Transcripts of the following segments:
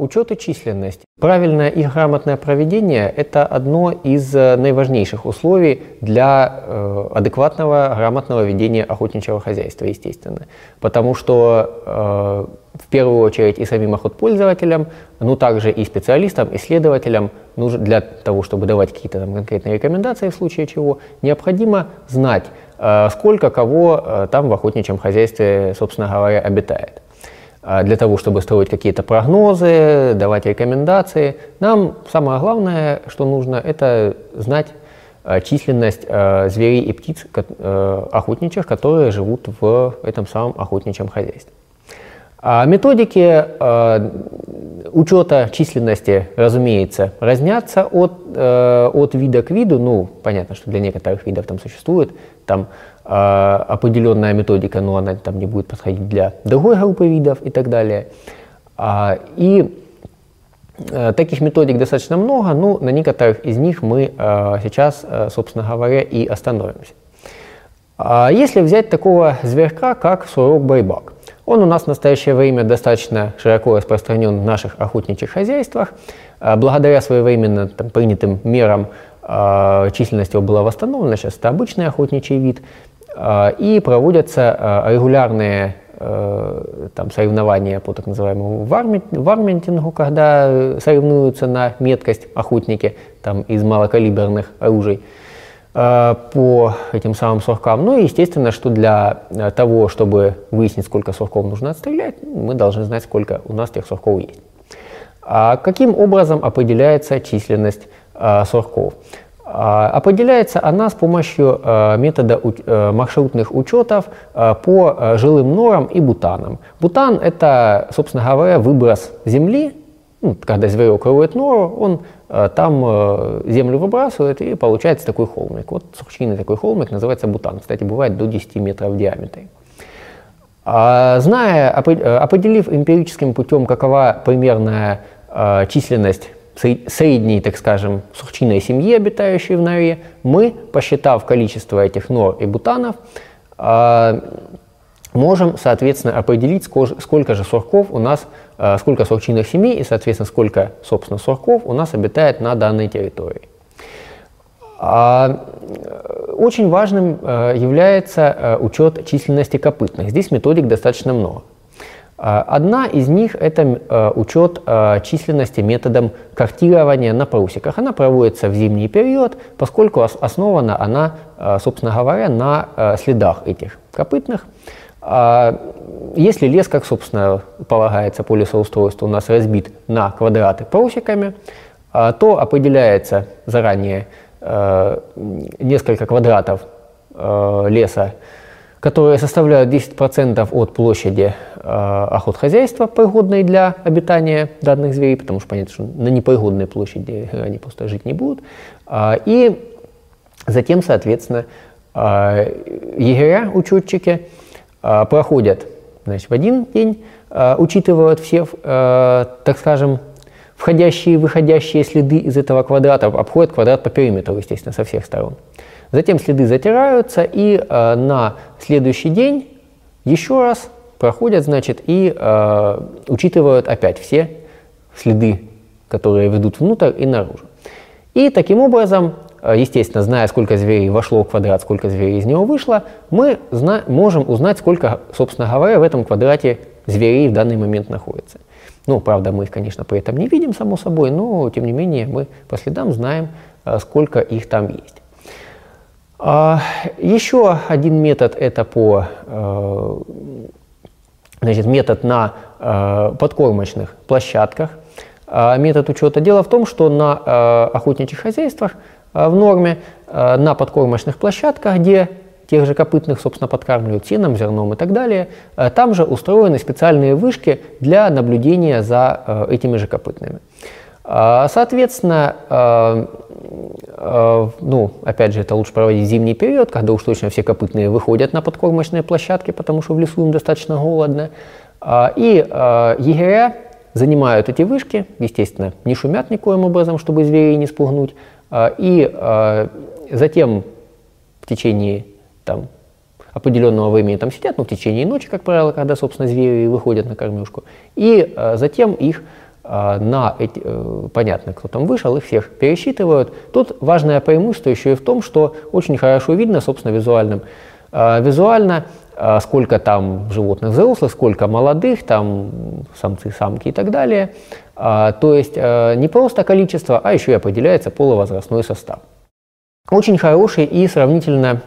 учет и численность. Правильное и грамотное проведение – это одно из э, наиважнейших условий для э, адекватного, грамотного ведения охотничьего хозяйства, естественно. Потому что э, в первую очередь и самим охотпользователям, ну также и специалистам, исследователям, нужно для того, чтобы давать какие-то там конкретные рекомендации в случае чего, необходимо знать, э, сколько кого э, там в охотничьем хозяйстве, собственно говоря, обитает. А для того, чтобы строить какие-то прогнозы, давать рекомендации, нам самое главное, что нужно, это знать э, численность зверей и птиц охотничьих, которые живут в этом самом охотничьем хозяйстве. А методики э, учета численности, разумеется, разнятся от, э, от вида к виду. Ну, понятно, что для некоторых видов там существует там, э, определенная методика, но она там не будет подходить для другой группы видов и так далее. А, и таких методик достаточно много, но на некоторых из них мы сейчас, собственно говоря, и остановимся. А если взять такого зверька, как сурок-байбак – он у нас в настоящее время достаточно широко распространен в наших охотничьих хозяйствах. А, благодаря своевременно там, принятым мерам э, численность его была восстановлена, сейчас это обычный охотничий вид, э, и проводятся э, регулярные там, соревнования по так называемому варментингу, когда соревнуются на меткость охотники там, из малокалиберных оружий. Э, по этим самым суркам. Ну и естественно, что для э, того, чтобы выяснить, сколько сурков нужно отстрелять, мы должны знать, сколько у нас тех сурков есть. А каким образом определяется численность э, сурков? А, определяется она с помощью метода маршрутных учетов по жилым норам и бутанам. Бутан – это, собственно говоря, выброс земли ну, когда зверек роет нору, он э, там э, землю выбрасывает и получается такой холмик. Вот сухчинный такой холмик называется бутан. Кстати, бывает до 10 метров в диаметре. А, зная, э, определив эмпирическим путем, какова примерная численность средней, так скажем, сухчиной семьи, обитающей в норе, мы, посчитав количество этих нор и бутанов, можем, соответственно, определить, сколько же сурков у нас, сколько сурчинных семей и, соответственно, сколько, собственно, сурков у нас обитает на данной территории. А, э, очень важным э, является учет численности копытных. Здесь методик достаточно много. Одна из них – это учет численности методом картирования на прусиках. Она проводится в зимний период, поскольку основана она, собственно говоря, на следах этих копытных. А если лес, как, собственно, полагается по лесоустройству, у нас разбит на квадраты прусиками, а, то определяется заранее а, несколько квадратов леса, которые составляют 10% от площади охотхозяйства, пригодной для обитания данных зверей, потому что понятно, что на непригодной площади они просто жить не будут. И затем, соответственно, егеря, учетчики – а, проходят значит, в один день, а, учитывают все, а, так скажем, входящие и выходящие следы из этого квадрата, обходят квадрат по периметру, естественно, со всех сторон. Затем следы затираются, и э, на следующий день еще раз проходят, значит, и э, учитывают опять все следы, которые ведут внутрь и наружу. И таким образом Э, естественно, зная, сколько зверей вошло в квадрат, сколько зверей из него вышло, мы можем узнать, сколько, собственно говоря, в этом квадрате зверей в данный момент находится. Ну, правда, мы их, конечно, при этом не видим, само собой, но, тем не менее, мы по следам знаем, э, сколько их там есть. А, еще один метод – это по, э, значит, метод на подкормочных площадках. А, метод учета. Дело в том, что на охотничьих хозяйствах Э, в норме э, на подкормочных площадках, где тех же копытных, собственно, подкармливают сеном, зерном и так далее. Э, там же устроены специальные вышки для наблюдения за этими же копытными. Соответственно, ну, опять же, это лучше проводить в зимний период, когда уж точно все копытные выходят на подкормочные площадки, потому что в лесу им достаточно голодно. И егеря занимают эти вышки, естественно, не шумят никоим образом, чтобы зверей не спугнуть, и а, затем в течение там, определенного времени там сидят, ну, в течение ночи, как правило, когда, собственно, звери выходят на кормежку, и а, затем их на эти, понятно, кто там вышел, их всех пересчитывают. Тут важное преимущество еще и в том, что очень хорошо видно, собственно, визуальным, визуально, сколько там животных взрослых, сколько молодых, там самцы, самки и так далее. То есть не просто количество, а еще и определяется полувозрастной состав. Очень хороший и сравнительно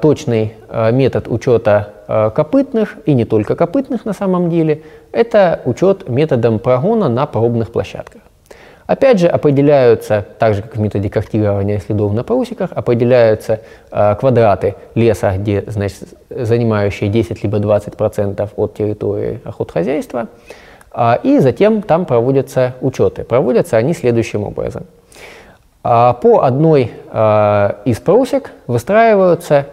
точный метод учета копытных, и не только копытных на самом деле, это учет методом прогона на пробных площадках. Опять же, определяются, так же как в методе картирования следов на парусиках, определяются э, квадраты леса, где, значит, занимающие 10 либо 20% от территории охотхозяйства, э, и затем там проводятся учеты. Проводятся они следующим образом – а, по одной а, из просек выстраиваются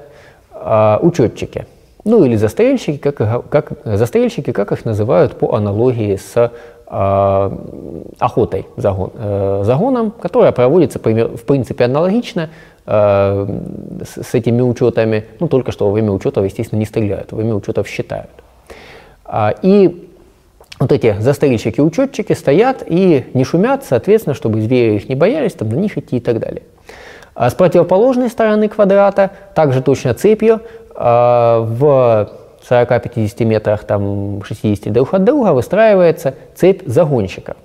а, учетчики, ну или застрельщики, как, как, застрельщики, как их называют по аналогии с охотой загон, э, загоном, которая проводится в принципе аналогично с этими учетами, ну только что во время учетов, естественно, не стреляют, во время учетов считают. И вот эти застрельщики-учетчики стоят и не шумят, соответственно, чтобы звери их не боялись, там на них идти и так далее. А с противоположной стороны квадрата, также точно цепью, а, в 40-50 метрах, там 60 друг от друга выстраивается цепь загонщиков.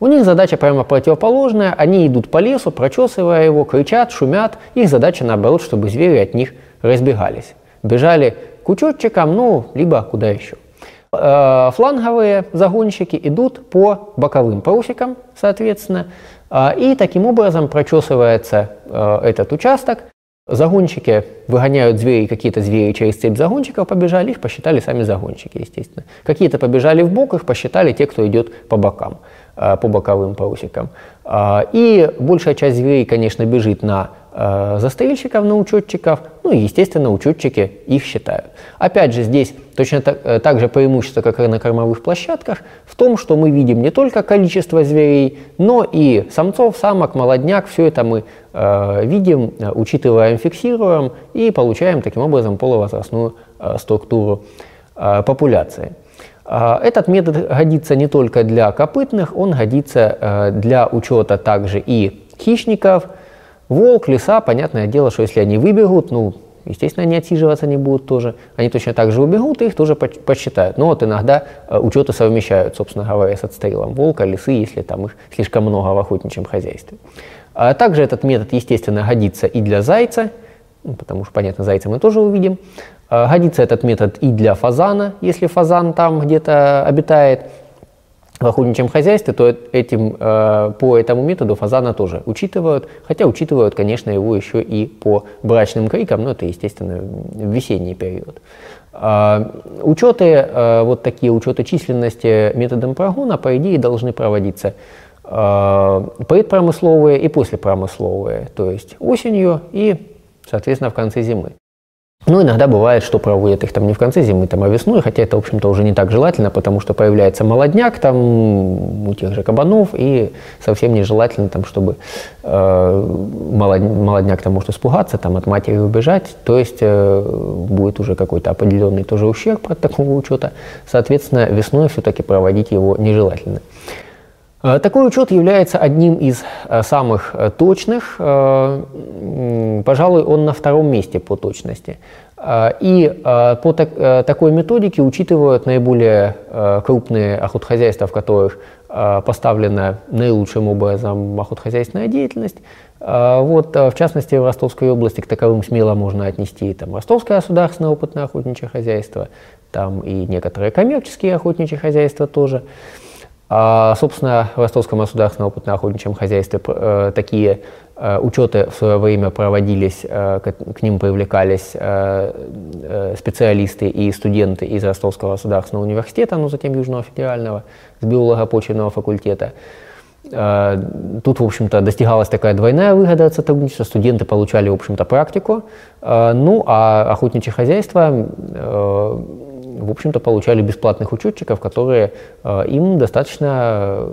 У них задача прямо противоположная, они идут по лесу, прочесывая его, кричат, шумят. Их задача наоборот, чтобы звери от них разбегались. Бежали к учетчикам, ну, либо куда еще. Э, фланговые загонщики идут по боковым парусикам, соответственно, э, и таким образом прочесывается э, этот участок. Загонщики выгоняют зверей, какие-то звери через цепь загонщиков побежали, их посчитали сами загонщики, естественно. Какие-то побежали в бок, их посчитали те, кто идет по бокам, по боковым парусикам. И большая часть зверей, конечно, бежит на э, застрельщиков, на учетчиков, ну и, естественно, учетчики их считают. Опять же, здесь точно так, э, так же преимущество, как и на кормовых площадках, в том, что мы видим не только количество зверей, но и самцов, самок, молодняк, все это мы э, видим, э, учитываем, фиксируем и получаем таким образом полувозрастную э, структуру э, популяции. Э, этот метод годится не только для копытных, он годится для учета также и хищников – Волк, лиса, понятное дело, что если они выбегут, ну, естественно, они отсиживаться не будут тоже. Они точно так же убегут и их тоже подсчитают. Но вот иногда э, учеты совмещают, собственно говоря, с отстрелом волка, лисы, если там их слишком много в охотничьем хозяйстве. А также этот метод, естественно, годится и для зайца, ну, потому что, понятно, зайца мы тоже увидим. А, годится этот метод и для фазана, если фазан там где-то обитает в охотничьем хозяйстве, то этим, э, по этому методу фазана тоже учитывают, хотя учитывают, конечно, его еще и по брачным крикам, но это, естественно, весенний период. Э, учеты, э, вот такие учеты численности методом прогона, по идее, должны проводиться э, предпромысловые и послепромысловые, то есть осенью и, соответственно, в конце зимы. Ну, иногда бывает, что проводят их там не в конце зимы, там, а весной, хотя это, в общем-то, уже не так желательно, потому что появляется молодняк там у тех же кабанов, и совсем нежелательно, там, чтобы э, молодняк там может испугаться, там, от матери убежать, то есть э, будет уже какой-то определенный тоже ущерб от такого учета, соответственно, весной все-таки проводить его нежелательно. Э, такой учет является одним из э, самых э, точных, пожалуй, он на втором месте по точности. И по такой методике учитывают наиболее крупные охотхозяйства, в которых поставлена наилучшим образом охотхозяйственная деятельность. Вот, в частности, в Ростовской области к таковым смело можно отнести там, Ростовское государственное опытное охотничье хозяйство, там и некоторые коммерческие охотничьи хозяйства тоже. А, собственно, в Ростовском государственном опытно-охотничьем хозяйстве э, такие э, учеты в свое время проводились, э, к, ним привлекались специалисты и студенты из Ростовского государственного университета, ну затем Южного федерального, с биолого-почвенного факультета. Тут, в общем-то, достигалась такая двойная выгода от сотрудничества. Студенты получали, в общем-то, практику, ну а охотничье хозяйство в общем-то, получали бесплатных учетчиков, которые э, им достаточно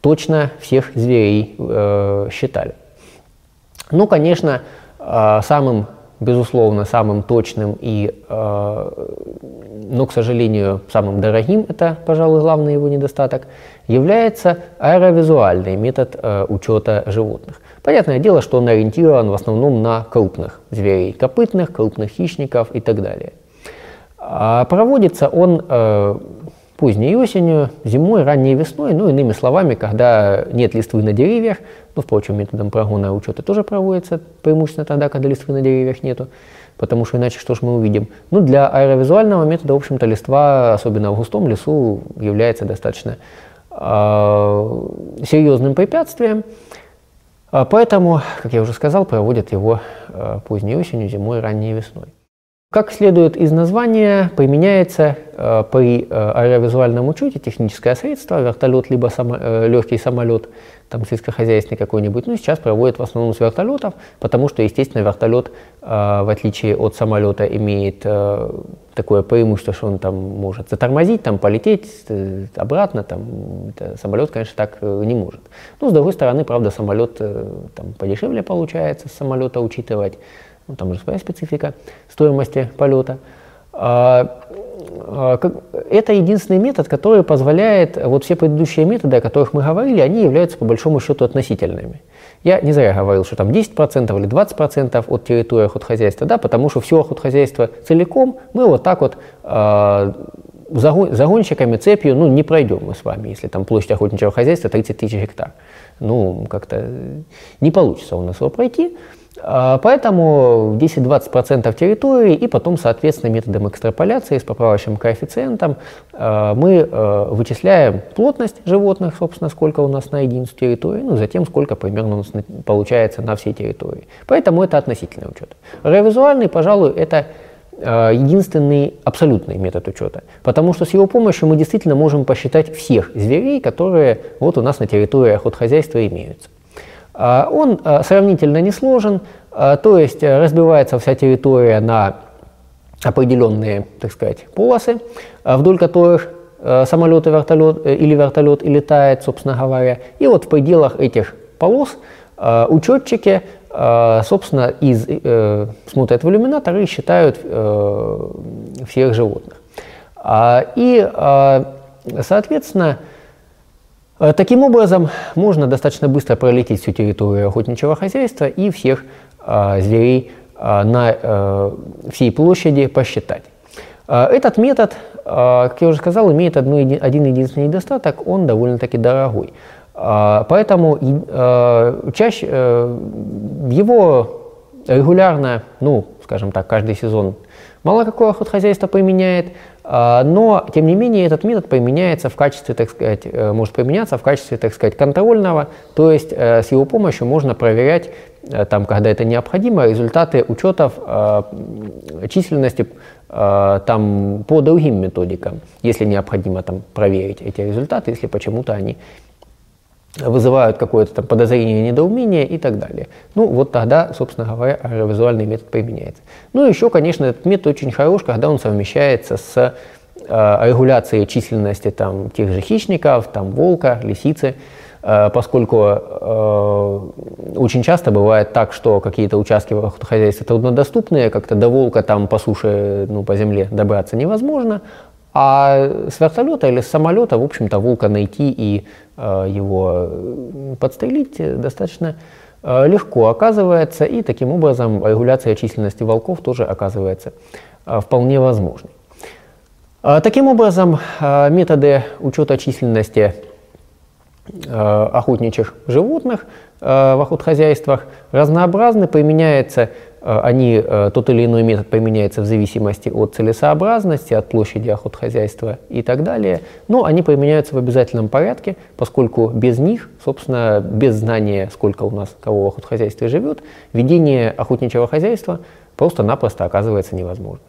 точно всех зверей э, считали. Ну, конечно, э, самым безусловно, самым точным и, э, но, к сожалению, самым дорогим, это, пожалуй, главный его недостаток, является аэровизуальный метод э, учета животных. Понятное дело, что он ориентирован в основном на крупных зверей, копытных, крупных хищников и так далее. А проводится он э, поздней осенью, зимой, ранней весной, ну, иными словами, когда нет листвы на деревьях, ну, впрочем, методом прогона учета тоже проводится преимущественно тогда, когда листвы на деревьях нету, потому что иначе что ж мы увидим? Ну, для аэровизуального метода, в общем-то, листва, особенно в густом лесу, является достаточно э, серьезным препятствием. А поэтому, как я уже сказал, проводят его э, поздней осенью, зимой, ранней весной. Как следует из названия, применяется э, при э, аэровизуальном учете техническое средство, вертолет либо само, э, легкий самолет, там сельскохозяйственный какой-нибудь. Ну, сейчас проводят в основном с вертолетов, потому что, естественно, вертолет, э, в отличие от самолета, имеет э, такое преимущество, что он там может затормозить, там полететь э, обратно, там это, самолет, конечно, так э, не может. Ну, с другой стороны, правда, самолет э, там подешевле получается самолета учитывать ну, там уже своя специфика стоимости полета. А, а, это единственный метод, который позволяет, вот все предыдущие методы, о которых мы говорили, они являются по большому счету относительными. Я не зря говорил, что там 10% или 20% от территории охотхозяйства, да, потому что все охотхозяйство целиком мы вот так вот э, загонщиками, цепью, ну, не пройдем мы с вами, если там площадь охотничьего хозяйства 30 тысяч гектар. Ну, как-то не получится у нас его пройти. А, поэтому 10-20% территории и потом, соответственно, методом экстраполяции с поправочным коэффициентом а, мы а, вычисляем плотность животных, собственно, сколько у нас на единицу территории, ну, затем сколько примерно у нас получается на всей территории. Поэтому это относительный учет. Ревизуальный, пожалуй, это единственный абсолютный метод учета, потому что с его помощью мы действительно можем посчитать всех зверей, которые вот у нас на территории охотхозяйства имеются. А, он а, сравнительно несложен, а, то есть э, разбивается вся территория на определенные, так сказать, полосы, вдоль которых э, самолет и вертолет, э, или вертолет и летает, собственно говоря. И вот в пределах этих полос учетчики, собственно, из, смотрят в иллюминатор и считают всех животных. И, соответственно, таким образом, можно достаточно быстро пролететь всю территорию охотничьего хозяйства и всех а, зверей а, на а, всей площади посчитать. А, этот метод, а, как я уже сказал, имеет одну, один единственный недостаток, он довольно-таки дорогой. А, поэтому а, чаще а, его регулярно, ну, скажем так, каждый сезон мало какое охотхозяйство применяет, но, тем не менее, этот метод применяется в качестве, так сказать, э, может применяться в качестве, так сказать, контрольного, то есть э, с его помощью можно проверять, э, там, когда это необходимо, результаты учетов численности там, по другим методикам, если необходимо там, проверить эти результаты, если почему-то они вызывают какое-то там подозрение, недоумение и так далее. Ну, вот тогда, собственно говоря, аэровизуальный метод применяется. Ну, еще, конечно, этот метод очень хорош, когда он совмещается с э, регуляцией численности там, тех же хищников, там, волка, лисицы, э, поскольку э, очень часто бывает так, что какие-то участки в хозяйстве труднодоступные, как-то до волка там по суше, ну, по земле добраться невозможно, а с вертолета или с самолета, в общем-то, волка найти и э, его подстрелить достаточно э, легко оказывается, и таким образом регуляция численности волков тоже оказывается э, вполне возможной. Э, таким образом, э, методы учета численности э, охотничьих животных э, в охотхозяйствах разнообразны, применяется Э, они, э, тот или иной метод применяется в зависимости от целесообразности, от площади охотхозяйства и так далее, но они применяются в обязательном порядке, поскольку без них, собственно, без знания, сколько у нас кого в охотхозяйстве живет, ведение охотничьего хозяйства просто-напросто оказывается невозможно.